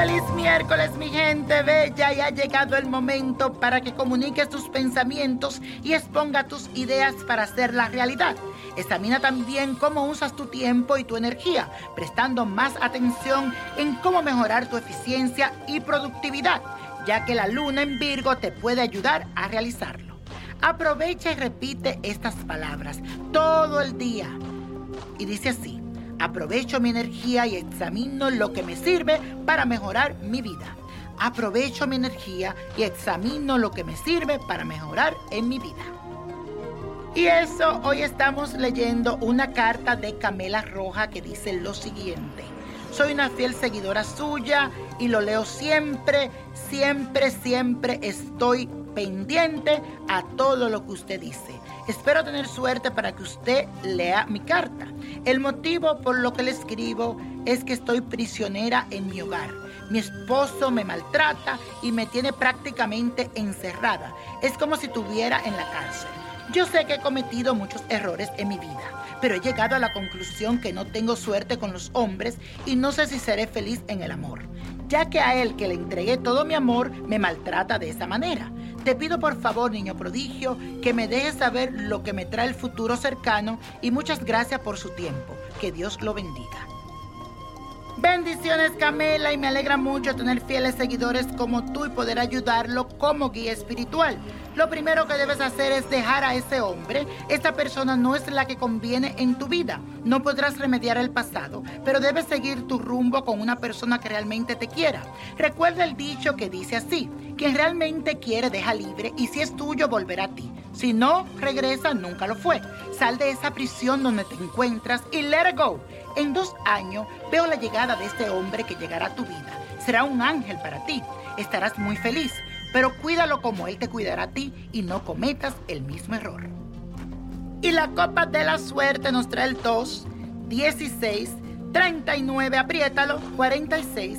Feliz miércoles, mi gente bella, y ha llegado el momento para que comuniques tus pensamientos y exponga tus ideas para hacer la realidad. Examina también cómo usas tu tiempo y tu energía, prestando más atención en cómo mejorar tu eficiencia y productividad, ya que la luna en Virgo te puede ayudar a realizarlo. Aprovecha y repite estas palabras todo el día. Y dice así. Aprovecho mi energía y examino lo que me sirve para mejorar mi vida. Aprovecho mi energía y examino lo que me sirve para mejorar en mi vida. Y eso, hoy estamos leyendo una carta de Camela Roja que dice lo siguiente. Soy una fiel seguidora suya y lo leo siempre, siempre, siempre estoy pendiente a todo lo que usted dice. Espero tener suerte para que usted lea mi carta. El motivo por lo que le escribo es que estoy prisionera en mi hogar. Mi esposo me maltrata y me tiene prácticamente encerrada. Es como si estuviera en la cárcel. Yo sé que he cometido muchos errores en mi vida, pero he llegado a la conclusión que no tengo suerte con los hombres y no sé si seré feliz en el amor, ya que a él que le entregué todo mi amor me maltrata de esa manera. Te pido por favor, niño prodigio, que me dejes saber lo que me trae el futuro cercano y muchas gracias por su tiempo. Que Dios lo bendiga. Bendiciones Camela y me alegra mucho tener fieles seguidores como tú y poder ayudarlo como guía espiritual. Lo primero que debes hacer es dejar a ese hombre. Esta persona no es la que conviene en tu vida. No podrás remediar el pasado, pero debes seguir tu rumbo con una persona que realmente te quiera. Recuerda el dicho que dice así, quien realmente quiere deja libre y si es tuyo volverá a ti. Si no, regresa, nunca lo fue. Sal de esa prisión donde te encuentras y let it go. En dos años veo la llegada de este hombre que llegará a tu vida. Será un ángel para ti. Estarás muy feliz, pero cuídalo como él te cuidará a ti y no cometas el mismo error. Y la copa de la suerte nos trae el 2, 16, 39, apriétalo, 46,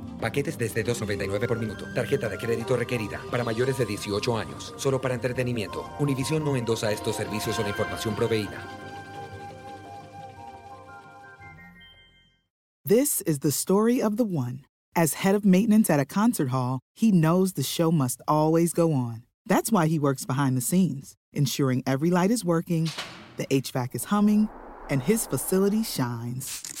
Paquetes desde 2.99 por minuto. Tarjeta de crédito requerida para mayores de 18 años. Solo para entretenimiento. Univision no endosa estos servicios o la información proveída. This is the story of the one. As head of maintenance at a concert hall, he knows the show must always go on. That's why he works behind the scenes, ensuring every light is working, the HVAC is humming, and his facility shines.